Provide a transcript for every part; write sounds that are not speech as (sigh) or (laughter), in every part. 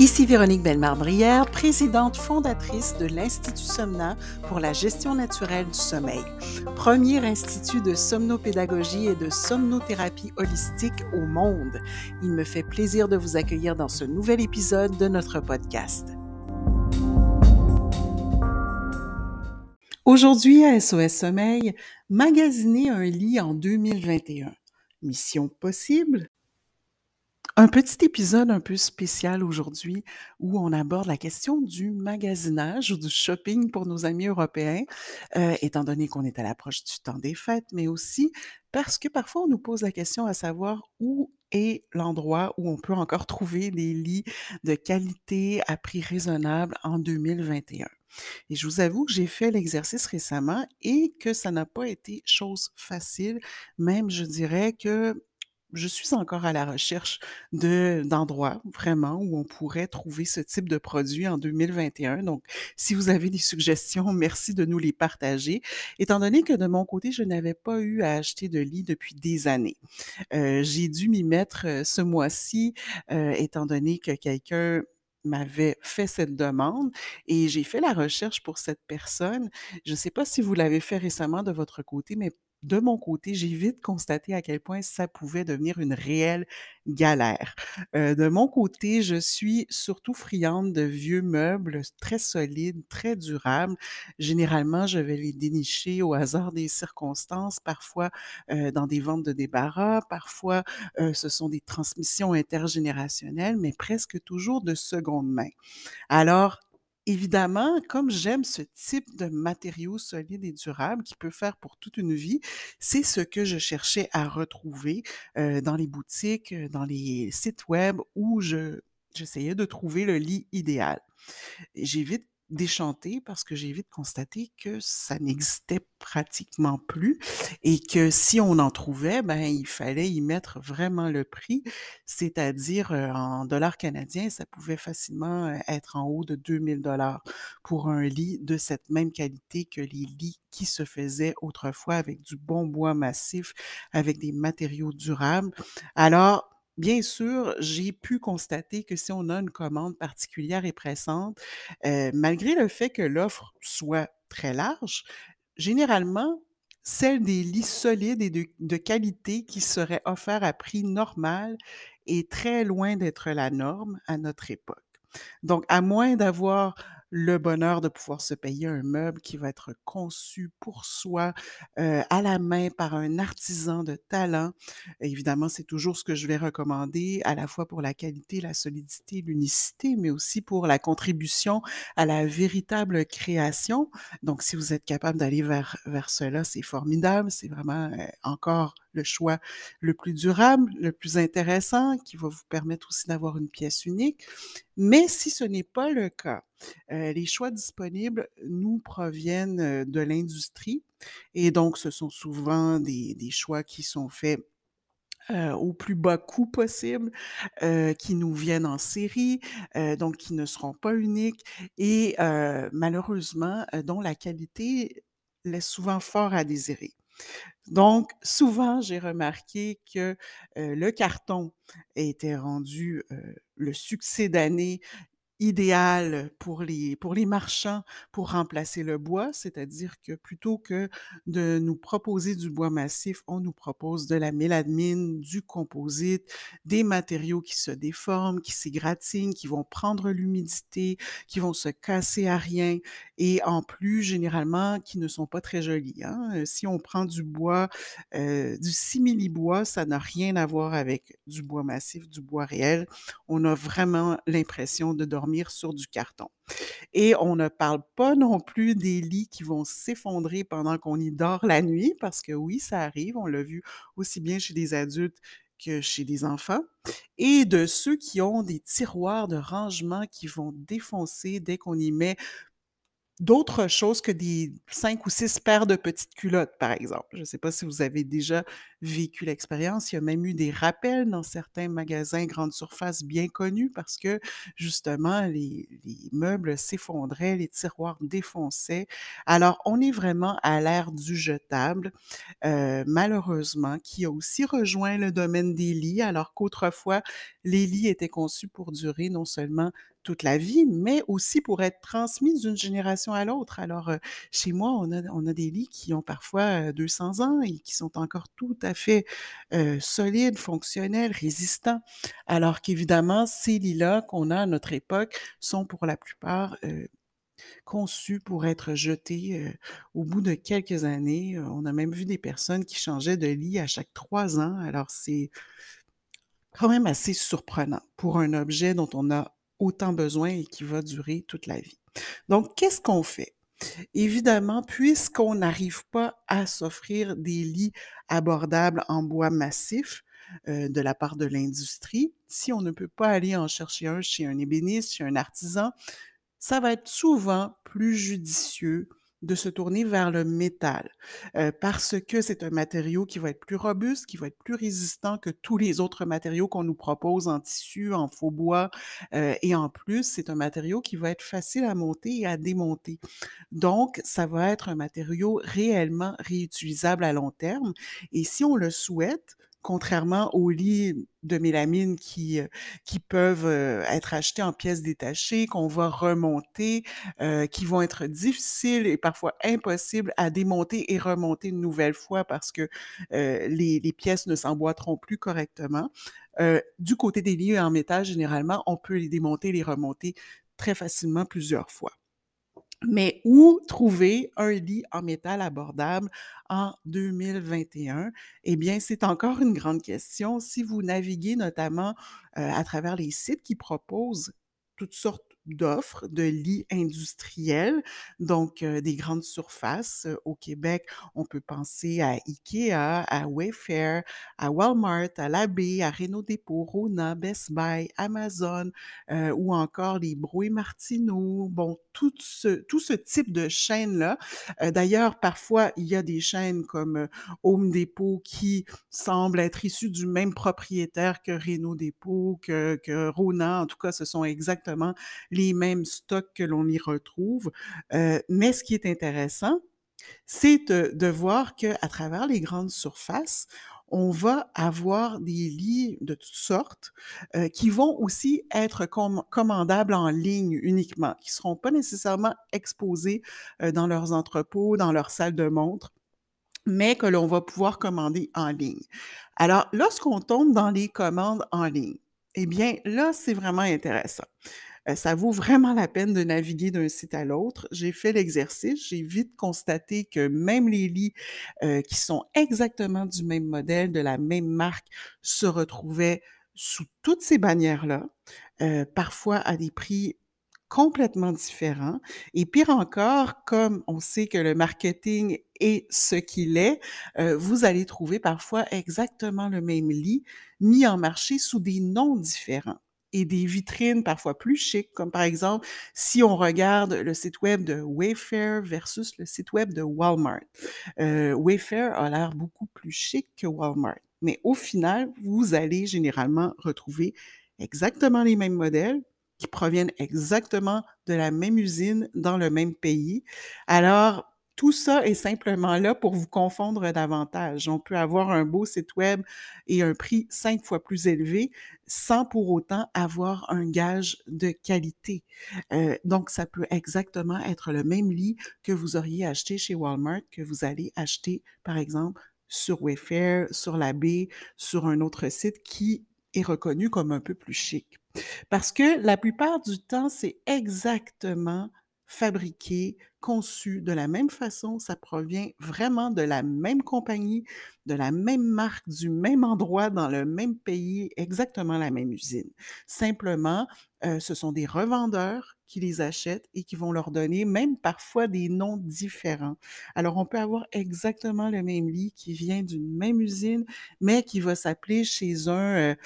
Ici Véronique Bellemare-Brière, présidente fondatrice de l'Institut Somna pour la gestion naturelle du sommeil, premier institut de somnopédagogie et de somnothérapie holistique au monde. Il me fait plaisir de vous accueillir dans ce nouvel épisode de notre podcast. Aujourd'hui à SOS Sommeil, magasiner un lit en 2021. Mission possible? Un petit épisode un peu spécial aujourd'hui où on aborde la question du magasinage ou du shopping pour nos amis européens, euh, étant donné qu'on est à l'approche du temps des fêtes, mais aussi parce que parfois on nous pose la question à savoir où est l'endroit où on peut encore trouver des lits de qualité à prix raisonnable en 2021. Et je vous avoue que j'ai fait l'exercice récemment et que ça n'a pas été chose facile. Même, je dirais que je suis encore à la recherche de d'endroits vraiment où on pourrait trouver ce type de produit en 2021. Donc, si vous avez des suggestions, merci de nous les partager. Étant donné que de mon côté, je n'avais pas eu à acheter de lit depuis des années. Euh, j'ai dû m'y mettre euh, ce mois-ci, euh, étant donné que quelqu'un m'avait fait cette demande et j'ai fait la recherche pour cette personne. Je ne sais pas si vous l'avez fait récemment de votre côté, mais de mon côté, j'ai vite constaté à quel point ça pouvait devenir une réelle galère. Euh, de mon côté, je suis surtout friande de vieux meubles très solides, très durables. Généralement, je vais les dénicher au hasard des circonstances, parfois euh, dans des ventes de débarras, parfois euh, ce sont des transmissions intergénérationnelles, mais presque toujours de seconde main. Alors, Évidemment, comme j'aime ce type de matériaux solides et durables qui peut faire pour toute une vie, c'est ce que je cherchais à retrouver euh, dans les boutiques, euh, dans les sites web où je j'essayais de trouver le lit idéal. J'ai vite déchanté parce que j'ai vite constaté que ça n'existait pratiquement plus et que si on en trouvait, ben il fallait y mettre vraiment le prix, c'est-à-dire euh, en dollars canadiens, ça pouvait facilement euh, être en haut de 2000 dollars pour un lit de cette même qualité que les lits qui se faisaient autrefois avec du bon bois massif, avec des matériaux durables. Alors, Bien sûr, j'ai pu constater que si on a une commande particulière et pressante, euh, malgré le fait que l'offre soit très large, généralement, celle des lits solides et de, de qualité qui seraient offerts à prix normal est très loin d'être la norme à notre époque. Donc, à moins d'avoir le bonheur de pouvoir se payer un meuble qui va être conçu pour soi, euh, à la main par un artisan de talent. Évidemment, c'est toujours ce que je vais recommander, à la fois pour la qualité, la solidité, l'unicité, mais aussi pour la contribution à la véritable création. Donc, si vous êtes capable d'aller vers, vers cela, c'est formidable. C'est vraiment encore le choix le plus durable, le plus intéressant, qui va vous permettre aussi d'avoir une pièce unique. Mais si ce n'est pas le cas, euh, les choix disponibles nous proviennent euh, de l'industrie et donc ce sont souvent des, choix qui sont faits euh, au plus bas coût possible, qui nous viennent en série, donc qui ne seront pas uniques et malheureusement dont la qualité laisse souvent fort à désirer. Donc, souvent, j'ai remarqué que le carton était rendu le succès d'année idéal pour les, pour les marchands pour remplacer le bois, c'est-à-dire que plutôt que de nous proposer du bois massif, on nous propose de la mélamine, du composite, des matériaux qui se déforment, qui s'égratignent, qui vont prendre l'humidité, qui vont se casser à rien et en plus, généralement, qui ne sont pas très jolis. Hein. Euh, si on prend du bois, euh, du simili-bois, ça n'a rien à voir avec du bois massif, du bois réel. On a vraiment l'impression de dormir sur du carton. Et on ne parle pas non plus des lits qui vont s'effondrer pendant qu'on y dort la nuit, parce que oui, ça arrive, on l'a vu aussi bien chez des adultes que chez des enfants, et de ceux qui ont des tiroirs de rangement qui vont défoncer dès qu'on y met d'autres choses que des 5 ou 6 paires de petites culottes, par exemple. Je ne sais pas si vous avez déjà vécu l'expérience. Il y a même eu des rappels dans certains magasins grande surface bien connus parce que justement les les meubles s'effondraient, les tiroirs défonçaient. Alors on est vraiment à l'ère du jetable, heu, malheureusement, qui a aussi rejoint le domaine des lits alors qu'autrefois les lits étaient conçus pour durer non seulement toute la vie, mais aussi pour être transmis d'une génération à l'autre. Alors, heu, chez moi, on a des lits qui ont parfois, heu, 200 ans et qui sont encore tout à fait, heu, solides, fonctionnels, résistants. Alors qu'évidemment, ces lits-là qu'on a à notre époque sont pour la plupart, conçus pour être jetés, au bout de quelques années. On a même vu des personnes qui changeaient de lit à chaque 3 ans. Alors c'est quand même assez surprenant pour un objet dont on a autant besoin et qui va durer toute la vie. Donc qu'est-ce qu'on fait? Évidemment, puisqu'on n'arrive pas à s'offrir des lits abordables en bois massif, heu, de la part de l'industrie, si on ne peut pas aller en chercher un chez un ébéniste, chez un artisan, ça va être souvent plus judicieux de se tourner vers le métal, heu, parce que c'est un matériau qui va être plus robuste, qui va être plus résistant que tous les autres matériaux qu'on nous propose en tissu, en faux bois, heu et en plus, c'est un matériau qui va être facile à monter et à démonter. Donc ça va être un matériau réellement réutilisable à long terme et si on le souhaite, contrairement aux lits de mélamine qui, heu, qui peuvent, heu, être achetés en pièces détachées, qu'on va remonter, heu, qui vont être difficiles et parfois impossibles à démonter et remonter une nouvelle fois parce que, les les pièces ne s'emboîteront plus correctement. Du côté des lits en métal, généralement, on peut les démonter, les remonter très facilement plusieurs fois. Mais où trouver un lit en métal abordable en 2021? Eh bien, c'est encore une grande question. Si vous naviguez notamment, heu, à travers les sites qui proposent toutes sortes d'offres de lits industriels, donc heu, des grandes surfaces. Heu, au Québec, on peut penser à IKEA, à Wayfair, à Walmart, à Labé, à Réno Dépôt, Rona, Best Buy, Amazon, heu, ou encore les Bro et Martineau. Bon, tout ce tout ce type de chaînes-là. Heu, d'ailleurs, parfois, il y a des chaînes comme, Home Depot qui semblent être issues du même propriétaire que Réno Dépôt, que que Rona. En tout cas, ce sont exactement les mêmes stocks que l'on y retrouve. Heu, mais ce qui est intéressant, c'est de voir qu'à travers les grandes surfaces, on va avoir des lits de toutes sortes, heu, qui vont aussi être comm commandables en ligne uniquement, qui seront pas nécessairement exposés, heu, dans leurs entrepôts, dans leurs salles de montre, mais que l'on va pouvoir commander en ligne. Alors, lorsqu'on tombe dans les commandes en ligne, eh bien là, c'est vraiment intéressant. Ça vaut vraiment la peine de naviguer d'un site à l'autre. J'ai fait l'exercice, j'ai vite constaté que même les lits, qui sont exactement du même modèle, de la même marque, se retrouvaient sous toutes ces bannières-là, parfois à des prix complètement différents et pire encore, comme on sait que le marketing est ce qu'il est, vous allez trouver parfois exactement le même lit mis en marché sous des noms différents et des vitrines parfois plus chics, comme par exemple, si on regarde le site web de Wayfair versus le site web de Walmart. Heu, Wayfair a l'air beaucoup plus chic que Walmart, mais au final, vous allez généralement retrouver exactement les mêmes modèles qui proviennent exactement de la même usine dans le même pays. Alors, tout ça est simplement là pour vous confondre davantage. On peut avoir un beau site web et un prix 5 fois plus élevé sans pour autant avoir un gage de qualité. Heu, donc ça peut exactement être le même lit que vous auriez acheté chez Walmart, que vous allez acheter, par exemple, sur Wayfair, sur Labé, sur un autre site qui est reconnu comme un peu plus chic. Parce que la plupart du temps, c'est exactement fabriqué, conçu de la même façon, ça provient vraiment de la même compagnie, de la même marque, du même endroit, dans le même pays, exactement la même usine. Simplement, heu, ce sont des revendeurs qui les achètent et qui vont leur donner même parfois des noms différents. Alors on peut avoir exactement le même lit qui vient d'une même usine, mais qui va s'appeler chez un, heu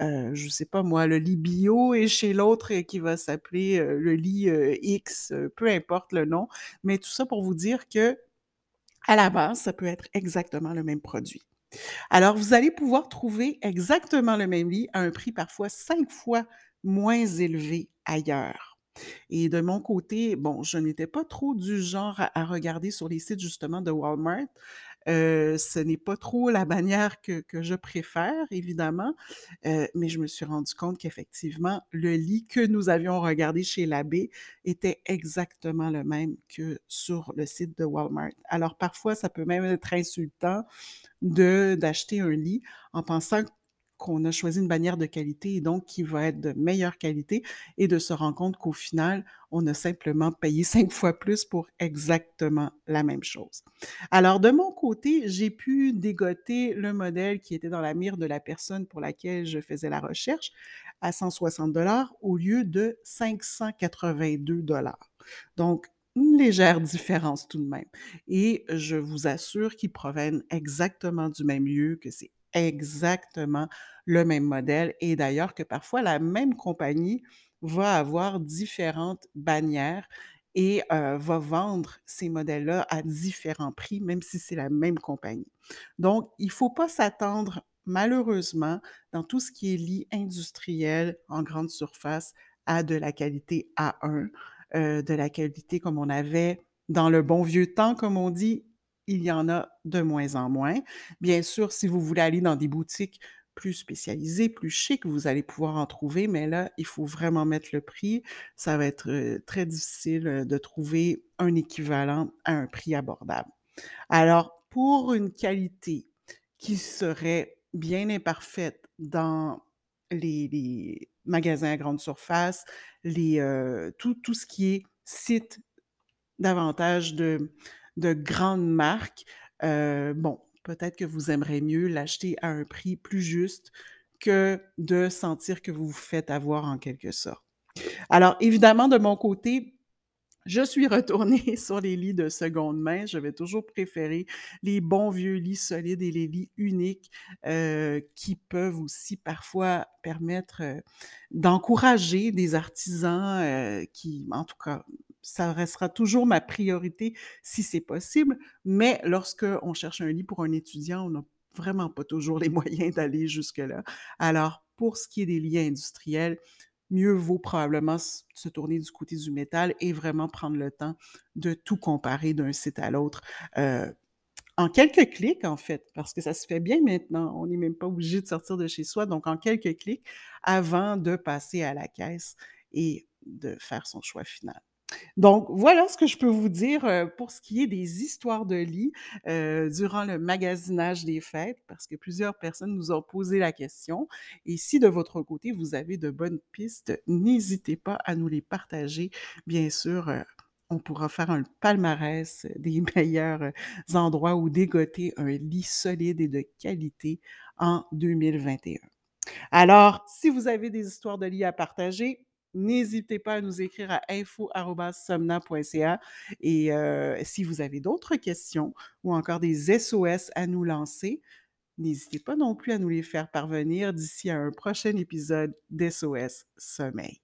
euh, je sais pas moi, le lit bio et chez l'autre euh, qui va s'appeler euh, le lit X, peu importe le nom, mais tout ça pour vous dire que à la base, ça peut être exactement le même produit. Alors, vous allez pouvoir trouver exactement le même lit à un prix parfois cinq fois moins élevé ailleurs. Et de mon côté, bon, je n'étais pas trop du genre à, regarder sur les sites justement de Walmart. Ce n'est pas trop la bannière que, je préfère, évidemment, mais je me suis rendu compte qu'effectivement, le lit que nous avions regardé chez l'abbé était exactement le même que sur le site de Walmart. Alors parfois, ça peut même être insultant d'acheter un lit en pensant qu'on a choisi une bannière de qualité et donc qui va être de meilleure qualité et de se rendre compte qu'au final, on a simplement payé (laughs) cinq fois plus pour exactement la même chose. Alors, de mon côté, j'ai pu dégoter le modèle qui était dans la mire de la personne pour laquelle je faisais la recherche à 160 dollars au lieu de 582 dollars. Donc, une légère différence tout de même. Et je vous assure qu'ils proviennent exactement du même lieu, que c'est exactement le même modèle et d'ailleurs que parfois la même compagnie va avoir différentes bannières et va vendre ces modèles-là à différents prix, même si c'est la même compagnie. Donc, il ne faut pas s'attendre, malheureusement, dans tout ce qui est lit industriel en grande surface, à de la qualité A1, de la qualité comme on avait dans le bon vieux temps, comme on dit, il y en a de moins en moins. Bien sûr, si vous voulez aller dans des boutiques plus spécialisées, plus chic, vous allez pouvoir en trouver, mais là, il faut vraiment mettre le prix. Ça va être très difficile de trouver un équivalent à un prix abordable. Alors, pour une qualité qui serait bien imparfaite dans les, magasins à grande surface, tout, tout ce qui est site davantage de, de grandes marques, bon, peut-être que vous aimeriez mieux l'acheter à un prix plus juste que de sentir que vous vous faites avoir en quelque sorte. Alors, évidemment, de mon côté, je suis retournée (laughs) sur les lits de seconde main. Je vais toujours préférer les bons vieux lits solides et les lits uniques qui peuvent aussi parfois permettre d'encourager des artisans qui, en tout cas, ça restera toujours ma priorité si c'est possible. Mais lorsqu'on cherche un lit pour un étudiant, on n'a vraiment pas toujours les (laughs) moyens d'aller jusque-là. Alors, pour ce qui est des lits industriels, mieux vaut probablement se tourner du côté du métal et vraiment prendre le temps de tout comparer d'un site à l'autre. Euh, en quelques clics, en fait, parce que ça se fait bien maintenant. On n'est même pas obligé de sortir de chez soi. Donc, en quelques clics, avant de passer à la caisse et de faire son choix final. Donc, voilà ce que je peux vous dire pour ce qui est des histoires de lit durant le magasinage des fêtes, parce que plusieurs personnes nous ont posé la question. Et si de votre côté, vous avez de bonnes pistes, n'hésitez pas à nous les partager. Bien sûr, on pourra faire un palmarès des (laughs) meilleurs endroits où dégoter un lit solide et de qualité en 2021. Alors, si vous avez des histoires de lit à partager, n'hésitez pas à nous écrire à info.somna.ca. Et si vous avez d'autres questions ou encore des SOS à nous lancer, n'hésitez pas non plus à nous les faire parvenir d'ici à un prochain épisode d'SOS Sommeil.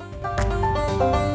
Thank you.